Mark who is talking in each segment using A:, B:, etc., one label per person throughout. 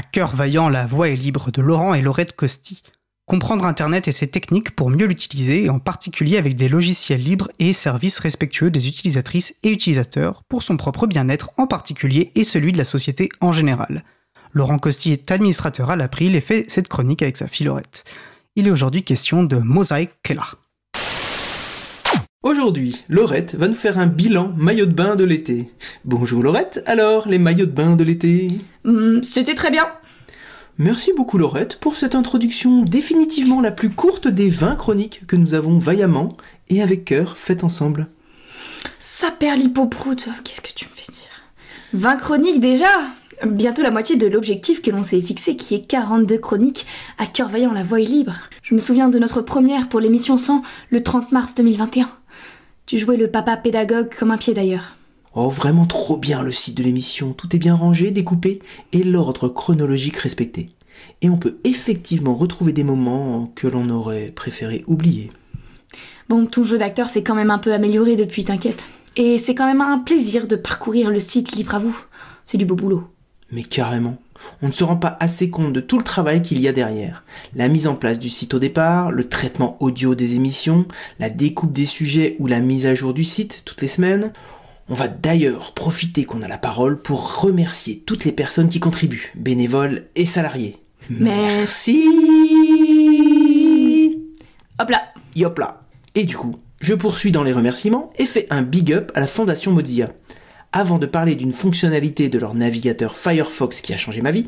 A: À cœur vaillant, la voix est libre de Laurent et Laurette Costi. Comprendre Internet et ses techniques pour mieux l'utiliser, en particulier avec des logiciels libres et services respectueux des utilisatrices et utilisateurs, pour son propre bien-être en particulier et celui de la société en général. Laurent Costi est administrateur à l'April et fait cette chronique avec sa fille Laurette. Il est aujourd'hui question de Mosaic Keller.
B: Aujourd'hui, Laurette va nous faire un bilan maillot de bain de l'été. Bonjour Laurette, alors les maillots de bain de l'été?
C: Hmm, C'était très bien.
B: Merci beaucoup Laurette pour cette introduction définitivement la plus courte des 20 chroniques que nous avons vaillamment et avec cœur faites ensemble.
C: Ça perd l'hypoproute. Qu'est-ce que tu me fais dire? 20 chroniques déjà? Bientôt la moitié de l'objectif que l'on s'est fixé qui est 42 chroniques à cœur vaillant la voix est libre. Je me souviens de notre première pour l'émission 100 le 30 mars 2021. Tu jouais le papa pédagogue comme un pied d'ailleurs.
B: Oh vraiment trop bien le site de l'émission, tout est bien rangé, découpé et l'ordre chronologique respecté. Et on peut effectivement retrouver des moments que l'on aurait préféré oublier.
C: Bon, ton jeu d'acteur s'est quand même un peu amélioré depuis, t'inquiète. Et c'est quand même un plaisir de parcourir le site libre à vous. C'est du beau boulot.
B: Mais carrément, on ne se rend pas assez compte de tout le travail qu'il y a derrière. La mise en place du site au départ, le traitement audio des émissions, la découpe des sujets ou la mise à jour du site toutes les semaines. On va d'ailleurs profiter qu'on a la parole pour remercier toutes les personnes qui contribuent, bénévoles et salariés. Merci
C: Hop là
B: Yop là Et du coup, je poursuis dans les remerciements et fais un big up à la Fondation Mozilla. Avant de parler d'une fonctionnalité de leur navigateur Firefox qui a changé ma vie,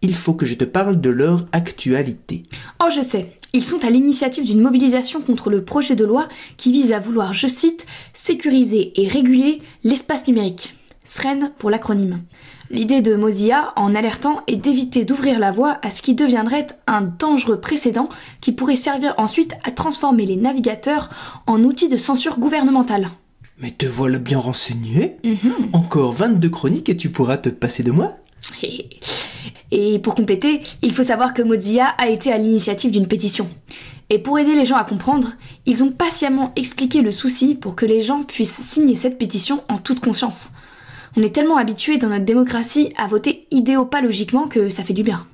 B: il faut que je te parle de leur actualité.
C: Oh, je sais. Ils sont à l'initiative d'une mobilisation contre le projet de loi qui vise à vouloir, je cite, sécuriser et réguler l'espace numérique. SREN pour l'acronyme. L'idée de Mozilla, en alertant, est d'éviter d'ouvrir la voie à ce qui deviendrait un dangereux précédent qui pourrait servir ensuite à transformer les navigateurs en outils de censure gouvernementale.
B: Mais te voilà bien renseigné Encore 22 chroniques et tu pourras te passer de moi
C: Et pour compléter, il faut savoir que Mozilla a été à l'initiative d'une pétition. Et pour aider les gens à comprendre, ils ont patiemment expliqué le souci pour que les gens puissent signer cette pétition en toute conscience. On est tellement habitué dans notre démocratie à voter idéopalogiquement que ça fait du bien.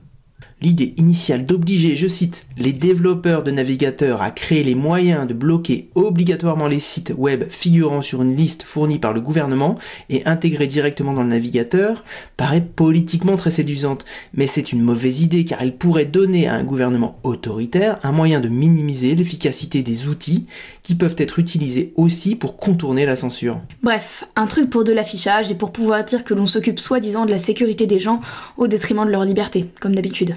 B: L'idée initiale d'obliger, je cite, les développeurs de navigateurs à créer les moyens de bloquer obligatoirement les sites web figurant sur une liste fournie par le gouvernement et intégrés directement dans le navigateur paraît politiquement très séduisante. Mais c'est une mauvaise idée car elle pourrait donner à un gouvernement autoritaire un moyen de minimiser l'efficacité des outils qui peuvent être utilisés aussi pour contourner la censure.
C: Bref, un truc pour de l'affichage et pour pouvoir dire que l'on s'occupe soi-disant de la sécurité des gens au détriment de leur liberté, comme d'habitude.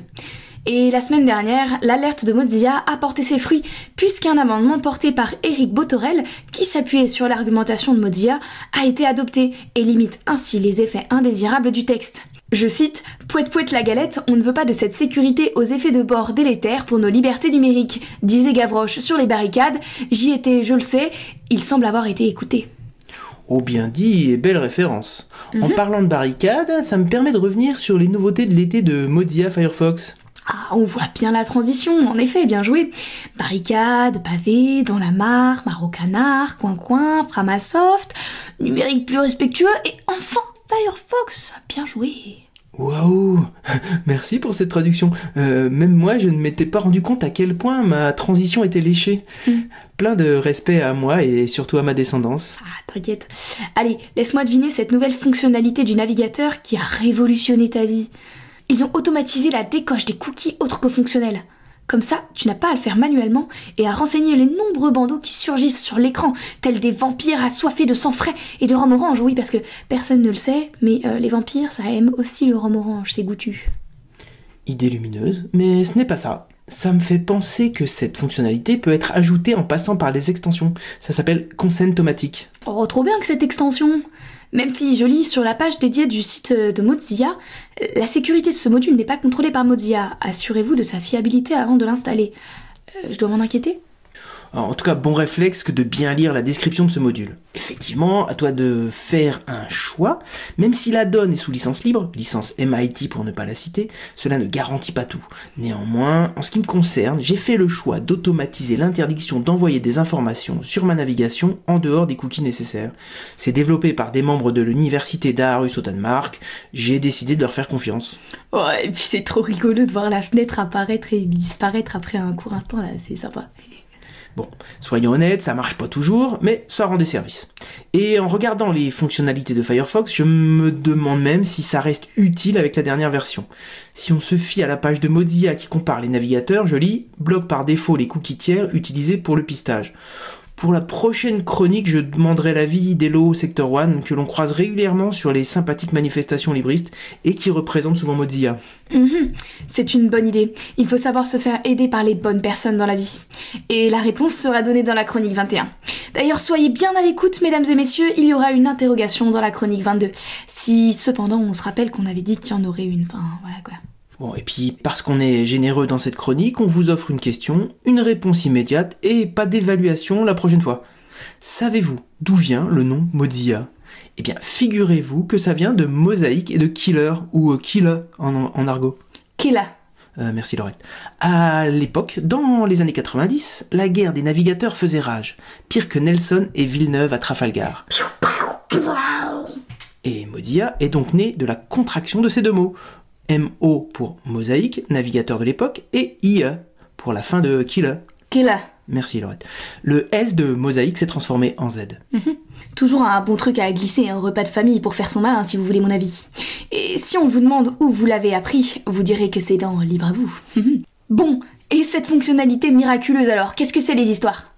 C: Et la semaine dernière, l'alerte de Mozilla a porté ses fruits, puisqu'un amendement porté par Eric Botorel, qui s'appuyait sur l'argumentation de Mozilla, a été adopté et limite ainsi les effets indésirables du texte. Je cite Pouette pouette la galette, on ne veut pas de cette sécurité aux effets de bord délétères pour nos libertés numériques, disait Gavroche sur les barricades. J'y étais, je le sais, il semble avoir été écouté.
B: Oh bien dit et belle référence. En parlant de barricades, ça me permet de revenir sur les nouveautés de l'été de Mozilla Firefox.
C: Ah, on voit bien la transition, en effet, bien joué. Barricade, pavé, dans la mare, marocanard, coin-coin, Framasoft, numérique plus respectueux et enfin Firefox. Bien joué.
B: Waouh Merci pour cette traduction. Euh, même moi, je ne m'étais pas rendu compte à quel point ma transition était léchée.
C: Mm.
B: Plein de respect à moi et surtout à ma descendance.
C: Ah, t'inquiète. Allez, laisse-moi deviner cette nouvelle fonctionnalité du navigateur qui a révolutionné ta vie. Ils ont automatisé la décoche des cookies autres que fonctionnels. Comme ça, tu n'as pas à le faire manuellement et à renseigner les nombreux bandeaux qui surgissent sur l'écran, tels des vampires assoiffés de sang frais et de rhum orange. Oui, parce que personne ne le sait, mais euh, les vampires, ça aime aussi le rhum orange, c'est goûtu.
B: Idée lumineuse, mais ce n'est pas ça. Ça me fait penser que cette fonctionnalité peut être ajoutée en passant par les extensions. Ça s'appelle Consent automatique.
C: Oh, trop bien que cette extension Même si je lis sur la page dédiée du site de Mozilla, la sécurité de ce module n'est pas contrôlée par Mozilla. Assurez-vous de sa fiabilité avant de l'installer. Euh, je dois m'en inquiéter
B: en tout cas, bon réflexe que de bien lire la description de ce module. Effectivement, à toi de faire un choix, même si la donne est sous licence libre, licence MIT pour ne pas la citer, cela ne garantit pas tout. Néanmoins, en ce qui me concerne, j'ai fait le choix d'automatiser l'interdiction d'envoyer des informations sur ma navigation en dehors des cookies nécessaires. C'est développé par des membres de l'université d'Aarhus au Danemark, j'ai décidé de leur faire confiance.
C: Ouais, et puis c'est trop rigolo de voir la fenêtre apparaître et disparaître après un court instant, c'est sympa.
B: Bon, soyons honnêtes, ça marche pas toujours, mais ça rend des services. Et en regardant les fonctionnalités de Firefox, je me demande même si ça reste utile avec la dernière version. Si on se fie à la page de Mozilla qui compare les navigateurs, je lis bloque par défaut les cookies tiers utilisés pour le pistage. Pour la prochaine chronique, je demanderai l'avis d'Elo Sector One, que l'on croise régulièrement sur les sympathiques manifestations libristes et qui représente souvent Mozilla.
C: Mhm. C'est une bonne idée. Il faut savoir se faire aider par les bonnes personnes dans la vie. Et la réponse sera donnée dans la chronique 21. D'ailleurs, soyez bien à l'écoute, mesdames et messieurs, il y aura une interrogation dans la chronique 22. Si cependant on se rappelle qu'on avait dit qu'il y en aurait une, enfin voilà quoi.
B: Bon, et puis parce qu'on est généreux dans cette chronique, on vous offre une question, une réponse immédiate et pas d'évaluation la prochaine fois. Savez-vous d'où vient le nom Mozilla? Eh bien, figurez-vous que ça vient de mosaïque et de killer, ou euh, killer en, argot.
C: Killer.
B: Euh, merci Laurette. À l'époque, dans les années 90, la guerre des navigateurs faisait rage, pire que Nelson et Villeneuve à Trafalgar. Et Mozilla est donc né de la contraction de ces deux mots. MO pour mosaïque, navigateur de l'époque, et IE pour la fin de Killer.
C: Killer.
B: Merci Laurette. Le S de mosaïque s'est transformé en Z.
C: Mhm. Toujours un bon truc à glisser un repas de famille pour faire son malin si vous voulez mon avis. Et si on vous demande où vous l'avez appris, vous direz que c'est dans Libre à vous. Bon, et cette fonctionnalité miraculeuse alors, qu'est-ce que c'est les histoires?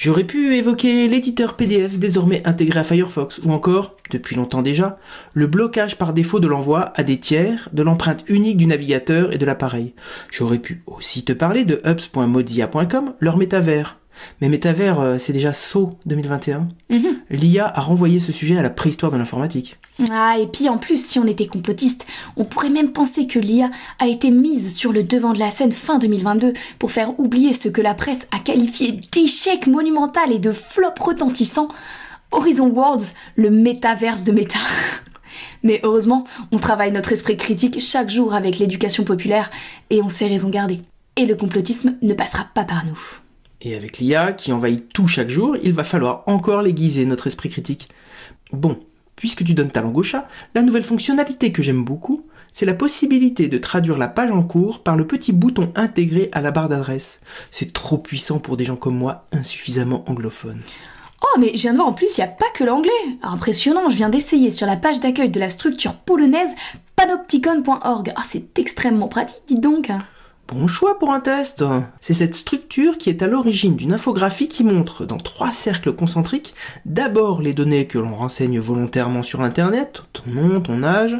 B: J'aurais pu évoquer l'éditeur PDF désormais intégré à Firefox, ou encore, depuis longtemps déjà, le blocage par défaut de l'envoi à des tiers de l'empreinte unique du navigateur et de l'appareil. J'aurais pu aussi te parler de hubs.modia.com, leur métavers, mais Métavers, euh, c'est déjà saut 2021. Mhm. L'IA a renvoyé ce sujet à la préhistoire de l'informatique.
C: Ah, et puis en plus, si on était complotiste, on pourrait même penser que l'IA a été mise sur le devant de la scène fin 2022 pour faire oublier ce que la presse a qualifié d'échec monumental et de flop retentissant. Horizon Worlds, le métaverse de méta. Mais heureusement, on travaille notre esprit critique chaque jour avec l'éducation populaire et on sait raison garder. Et le complotisme ne passera pas par nous.
B: Et avec l'IA qui envahit tout chaque jour, il va falloir encore l'aiguiser, notre esprit critique. Bon, puisque tu donnes ta langue au chat, la nouvelle fonctionnalité que j'aime beaucoup, c'est la possibilité de traduire la page en cours par le petit bouton intégré à la barre d'adresse. C'est trop puissant pour des gens comme moi, insuffisamment anglophones.
C: Oh, mais je viens de voir en plus, il n'y a pas que l'anglais. Impressionnant, je viens d'essayer sur la page d'accueil de la structure polonaise panopticon.org. Ah, c'est extrêmement pratique, dites donc.
B: Bon choix pour un test C'est cette structure qui est à l'origine d'une infographie qui montre dans trois cercles concentriques d'abord les données que l'on renseigne volontairement sur Internet, ton nom, ton âge,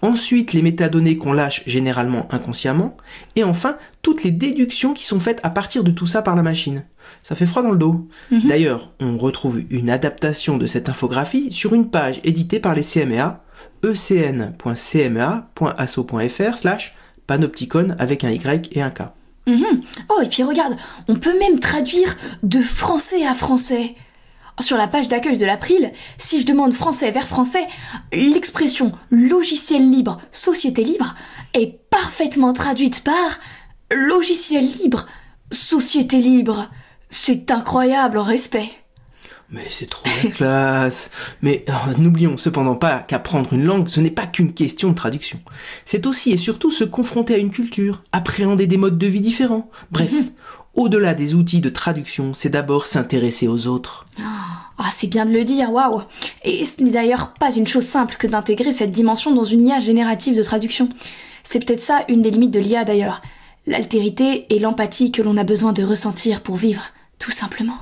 B: ensuite les métadonnées qu'on lâche généralement inconsciemment, et enfin toutes les déductions qui sont faites à partir de tout ça par la machine. Ça fait froid dans le dos. Mhm. D'ailleurs, on retrouve une adaptation de cette infographie sur une page éditée par les CMA, ecn.cma.asso.fr slash panopticon avec un Y et un K.
C: Mhm. Oh, et puis regarde, on peut même traduire de français à français. Sur la page d'accueil de l'April, si je demande français vers français, l'expression logiciel libre, société libre est parfaitement traduite par logiciel libre, société libre. C'est incroyable respect.
B: Mais c'est trop la classe. Mais oh, n'oublions cependant pas qu'apprendre une langue, ce n'est pas qu'une question de traduction. C'est aussi et surtout se confronter à une culture, appréhender des modes de vie différents. Bref, mhm. au-delà des outils de traduction, c'est d'abord s'intéresser aux autres.
C: Ah, c'est bien de le dire, waouh Et ce n'est d'ailleurs pas une chose simple que d'intégrer cette dimension dans une IA générative de traduction. C'est peut-être ça une des limites de l'IA d'ailleurs. L'altérité et l'empathie que l'on a besoin de ressentir pour vivre, tout simplement.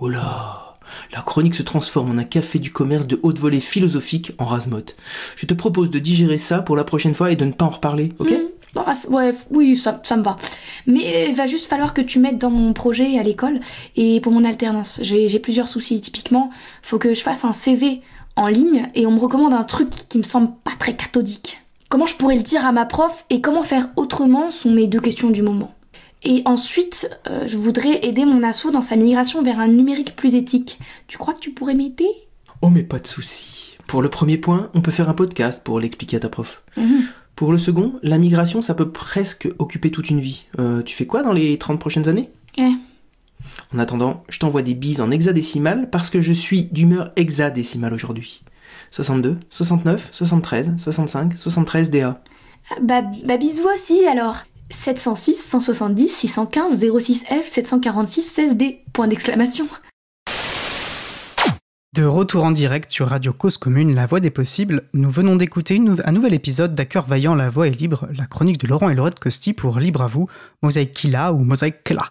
B: Oh là la chronique se transforme en un café du commerce de haute volée philosophique en rasmote. Je te propose de digérer ça pour la prochaine fois et de ne pas en reparler, ok
C: mmh. ah, Ouais, oui, ça, me va. Mais il va juste falloir que tu mettes dans mon projet à l'école et pour mon alternance. J'ai plusieurs soucis. Typiquement, faut que je fasse un CV en ligne et on me recommande un truc qui me semble pas très cathodique. Comment je pourrais le dire à ma prof et comment faire autrement sont mes deux questions du moment. Et ensuite, euh, je voudrais aider mon asso dans sa migration vers un numérique plus éthique. Tu crois que tu pourrais m'aider?
B: Oh mais pas de souci. Pour le premier point, on peut faire un podcast pour l'expliquer à ta prof.
C: Mhm.
B: Pour le second, la migration, ça peut presque occuper toute une vie. Euh, tu fais quoi dans les 30 prochaines années?
C: Eh.
B: En attendant, je t'envoie des bises en hexadécimal parce que je suis d'humeur hexadécimale aujourd'hui. 62, 69, 73, 65, 73 DA.
C: Bah, bah bisous aussi alors 706, 170, 615, 06F, 746, 16D. Point d'exclamation.
A: De retour en direct sur Radio Cause Commune, La Voix des Possibles, nous venons d'écouter un nouvel épisode d'Hacker Vaillant, La Voix est libre, la chronique de Laurent et Laurette Costi pour Libre à vous, Mosaïque Killa ou Mosaïque Kla.